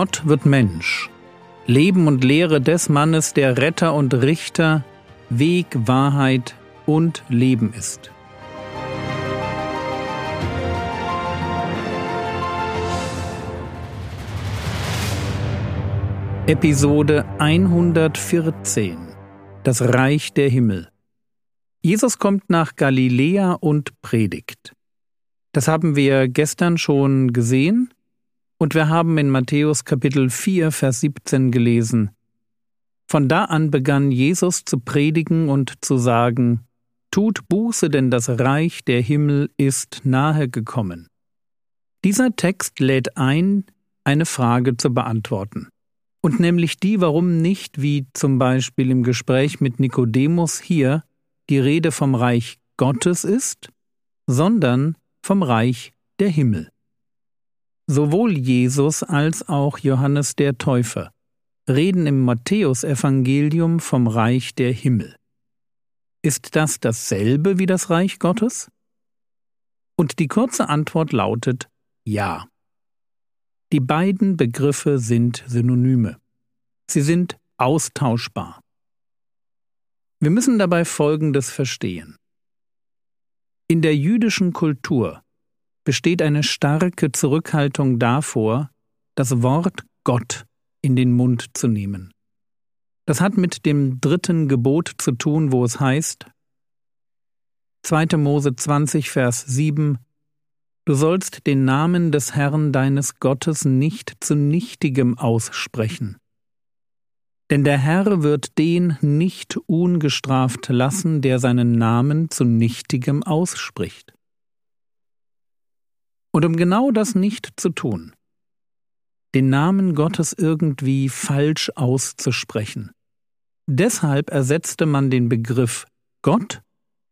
Gott wird Mensch. Leben und Lehre des Mannes, der Retter und Richter, Weg, Wahrheit und Leben ist. Episode 114 Das Reich der Himmel Jesus kommt nach Galiläa und predigt. Das haben wir gestern schon gesehen und wir haben in Matthäus Kapitel 4, Vers 17 gelesen. Von da an begann Jesus zu predigen und zu sagen, Tut Buße, denn das Reich der Himmel ist nahe gekommen. Dieser Text lädt ein, eine Frage zu beantworten und nämlich die, warum nicht, wie zum Beispiel im Gespräch mit Nikodemus hier, die Rede vom Reich Gottes ist, sondern vom Reich der Himmel. Sowohl Jesus als auch Johannes der Täufer reden im Matthäusevangelium vom Reich der Himmel. Ist das dasselbe wie das Reich Gottes? Und die kurze Antwort lautet Ja. Die beiden Begriffe sind Synonyme. Sie sind austauschbar. Wir müssen dabei Folgendes verstehen. In der jüdischen Kultur besteht eine starke Zurückhaltung davor, das Wort Gott in den Mund zu nehmen. Das hat mit dem dritten Gebot zu tun, wo es heißt 2. Mose 20, Vers 7 Du sollst den Namen des Herrn deines Gottes nicht zu nichtigem aussprechen. Denn der Herr wird den nicht ungestraft lassen, der seinen Namen zu nichtigem ausspricht. Und um genau das nicht zu tun, den Namen Gottes irgendwie falsch auszusprechen, deshalb ersetzte man den Begriff Gott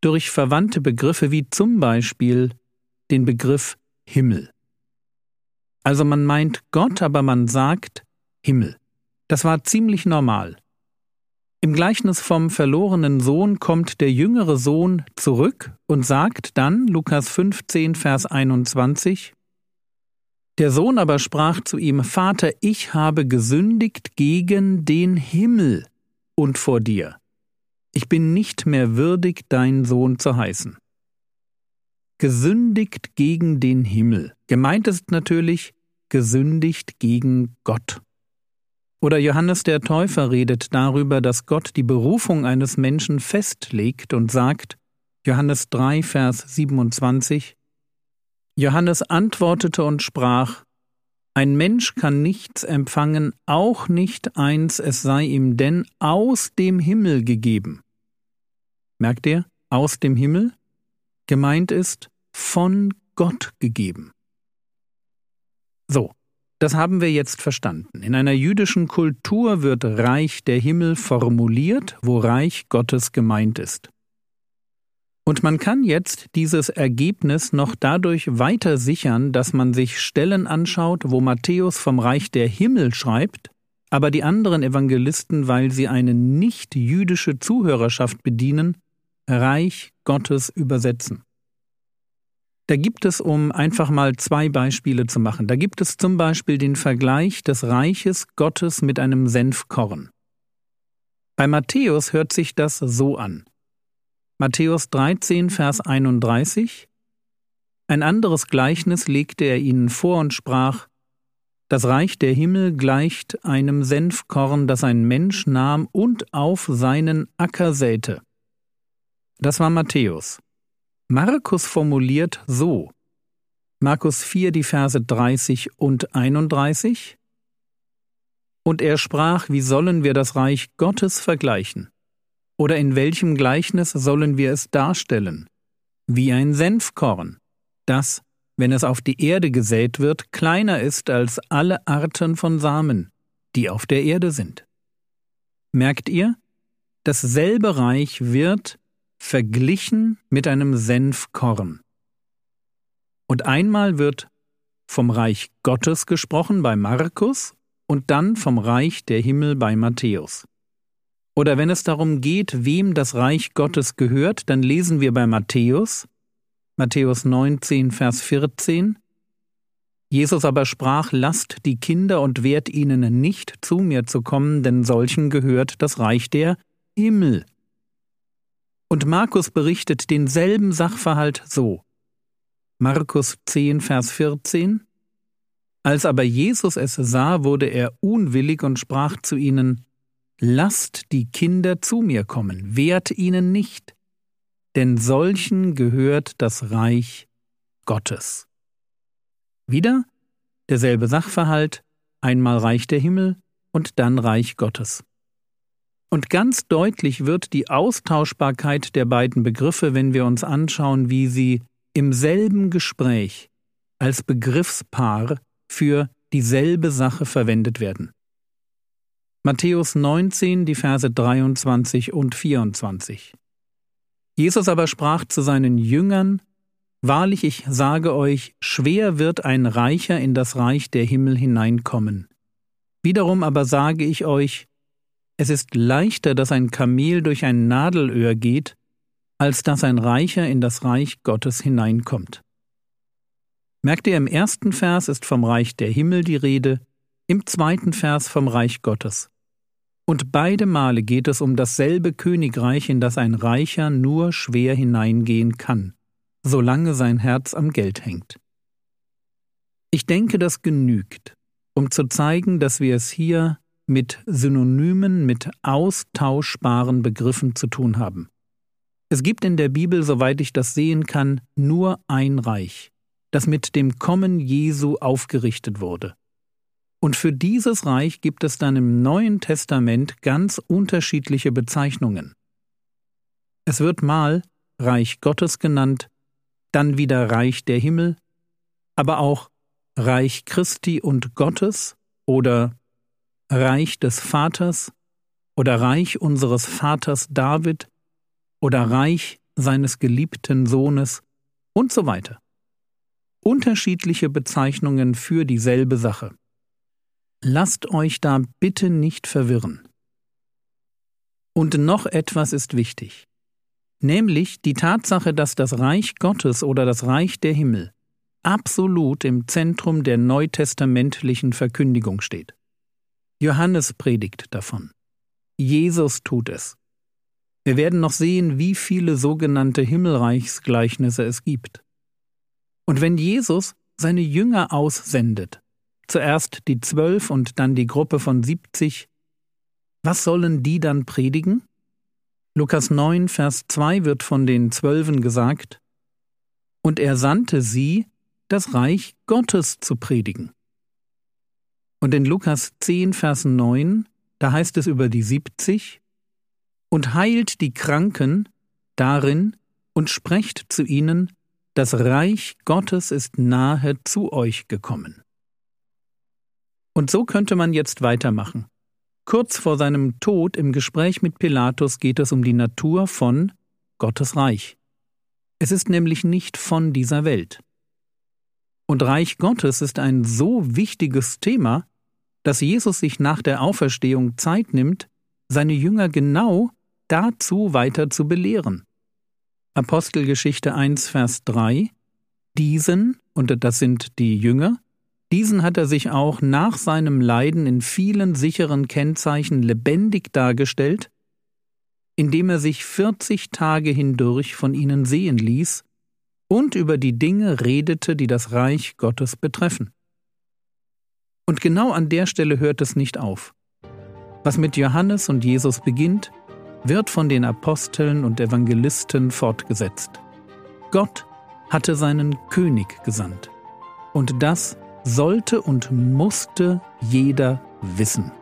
durch verwandte Begriffe wie zum Beispiel den Begriff Himmel. Also man meint Gott, aber man sagt Himmel. Das war ziemlich normal. Im Gleichnis vom verlorenen Sohn kommt der jüngere Sohn zurück und sagt dann, Lukas 15, Vers 21, Der Sohn aber sprach zu ihm, Vater, ich habe gesündigt gegen den Himmel und vor dir. Ich bin nicht mehr würdig, dein Sohn zu heißen gesündigt gegen den Himmel. Gemeint ist natürlich gesündigt gegen Gott. Oder Johannes der Täufer redet darüber, dass Gott die Berufung eines Menschen festlegt und sagt, Johannes 3, Vers 27, Johannes antwortete und sprach, ein Mensch kann nichts empfangen, auch nicht eins, es sei ihm denn aus dem Himmel gegeben. Merkt ihr? Aus dem Himmel? Gemeint ist von Gott gegeben. So, das haben wir jetzt verstanden. In einer jüdischen Kultur wird Reich der Himmel formuliert, wo Reich Gottes gemeint ist. Und man kann jetzt dieses Ergebnis noch dadurch weiter sichern, dass man sich Stellen anschaut, wo Matthäus vom Reich der Himmel schreibt, aber die anderen Evangelisten, weil sie eine nicht jüdische Zuhörerschaft bedienen, Reich Gottes übersetzen. Da gibt es, um einfach mal zwei Beispiele zu machen, da gibt es zum Beispiel den Vergleich des Reiches Gottes mit einem Senfkorn. Bei Matthäus hört sich das so an. Matthäus 13, Vers 31 Ein anderes Gleichnis legte er ihnen vor und sprach Das Reich der Himmel gleicht einem Senfkorn, das ein Mensch nahm und auf seinen Acker säte. Das war Matthäus. Markus formuliert so Markus 4 die Verse 30 und 31 Und er sprach, wie sollen wir das Reich Gottes vergleichen? Oder in welchem Gleichnis sollen wir es darstellen? Wie ein Senfkorn, das, wenn es auf die Erde gesät wird, kleiner ist als alle Arten von Samen, die auf der Erde sind. Merkt ihr? Dasselbe Reich wird verglichen mit einem Senfkorn. Und einmal wird vom Reich Gottes gesprochen bei Markus und dann vom Reich der Himmel bei Matthäus. Oder wenn es darum geht, wem das Reich Gottes gehört, dann lesen wir bei Matthäus, Matthäus 19, Vers 14, Jesus aber sprach, lasst die Kinder und wehrt ihnen nicht zu mir zu kommen, denn solchen gehört das Reich der Himmel. Und Markus berichtet denselben Sachverhalt so. Markus 10, Vers 14 Als aber Jesus es sah, wurde er unwillig und sprach zu ihnen, Lasst die Kinder zu mir kommen, wehrt ihnen nicht, denn solchen gehört das Reich Gottes. Wieder derselbe Sachverhalt, einmal Reich der Himmel und dann Reich Gottes. Und ganz deutlich wird die Austauschbarkeit der beiden Begriffe, wenn wir uns anschauen, wie sie im selben Gespräch als Begriffspaar für dieselbe Sache verwendet werden. Matthäus 19, die Verse 23 und 24. Jesus aber sprach zu seinen Jüngern, Wahrlich, ich sage euch, schwer wird ein Reicher in das Reich der Himmel hineinkommen. Wiederum aber sage ich euch, es ist leichter, dass ein Kamel durch ein Nadelöhr geht, als dass ein Reicher in das Reich Gottes hineinkommt. Merkt ihr, im ersten Vers ist vom Reich der Himmel die Rede, im zweiten Vers vom Reich Gottes. Und beide Male geht es um dasselbe Königreich, in das ein Reicher nur schwer hineingehen kann, solange sein Herz am Geld hängt. Ich denke, das genügt, um zu zeigen, dass wir es hier mit Synonymen, mit austauschbaren Begriffen zu tun haben. Es gibt in der Bibel, soweit ich das sehen kann, nur ein Reich, das mit dem Kommen Jesu aufgerichtet wurde. Und für dieses Reich gibt es dann im Neuen Testament ganz unterschiedliche Bezeichnungen. Es wird mal Reich Gottes genannt, dann wieder Reich der Himmel, aber auch Reich Christi und Gottes oder Reich des Vaters oder Reich unseres Vaters David oder Reich seines geliebten Sohnes und so weiter. Unterschiedliche Bezeichnungen für dieselbe Sache. Lasst euch da bitte nicht verwirren. Und noch etwas ist wichtig, nämlich die Tatsache, dass das Reich Gottes oder das Reich der Himmel absolut im Zentrum der neutestamentlichen Verkündigung steht. Johannes predigt davon. Jesus tut es. Wir werden noch sehen, wie viele sogenannte Himmelreichsgleichnisse es gibt. Und wenn Jesus seine Jünger aussendet, zuerst die zwölf und dann die Gruppe von siebzig. Was sollen die dann predigen? Lukas 9, Vers 2 wird von den Zwölfen gesagt, und er sandte sie, das Reich Gottes zu predigen. Und in Lukas 10, Vers 9, da heißt es über die siebzig, und heilt die Kranken darin und sprecht zu ihnen, das Reich Gottes ist nahe zu euch gekommen. Und so könnte man jetzt weitermachen. Kurz vor seinem Tod im Gespräch mit Pilatus geht es um die Natur von Gottes Reich. Es ist nämlich nicht von dieser Welt. Und Reich Gottes ist ein so wichtiges Thema, dass Jesus sich nach der Auferstehung Zeit nimmt, seine Jünger genau dazu weiter zu belehren. Apostelgeschichte 1, Vers 3 Diesen, und das sind die Jünger, diesen hat er sich auch nach seinem Leiden in vielen sicheren Kennzeichen lebendig dargestellt, indem er sich vierzig Tage hindurch von ihnen sehen ließ und über die Dinge redete, die das Reich Gottes betreffen. Und genau an der Stelle hört es nicht auf. Was mit Johannes und Jesus beginnt, wird von den Aposteln und Evangelisten fortgesetzt. Gott hatte seinen König gesandt. Und das sollte und musste jeder wissen.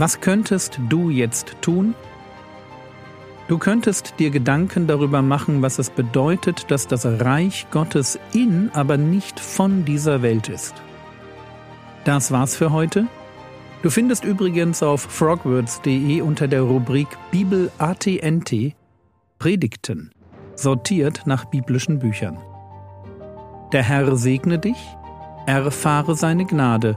Was könntest du jetzt tun? Du könntest dir Gedanken darüber machen, was es bedeutet, dass das Reich Gottes in, aber nicht von dieser Welt ist. Das war's für heute. Du findest übrigens auf frogwords.de unter der Rubrik Bibel ATNT Predigten, sortiert nach biblischen Büchern. Der Herr segne dich, erfahre seine Gnade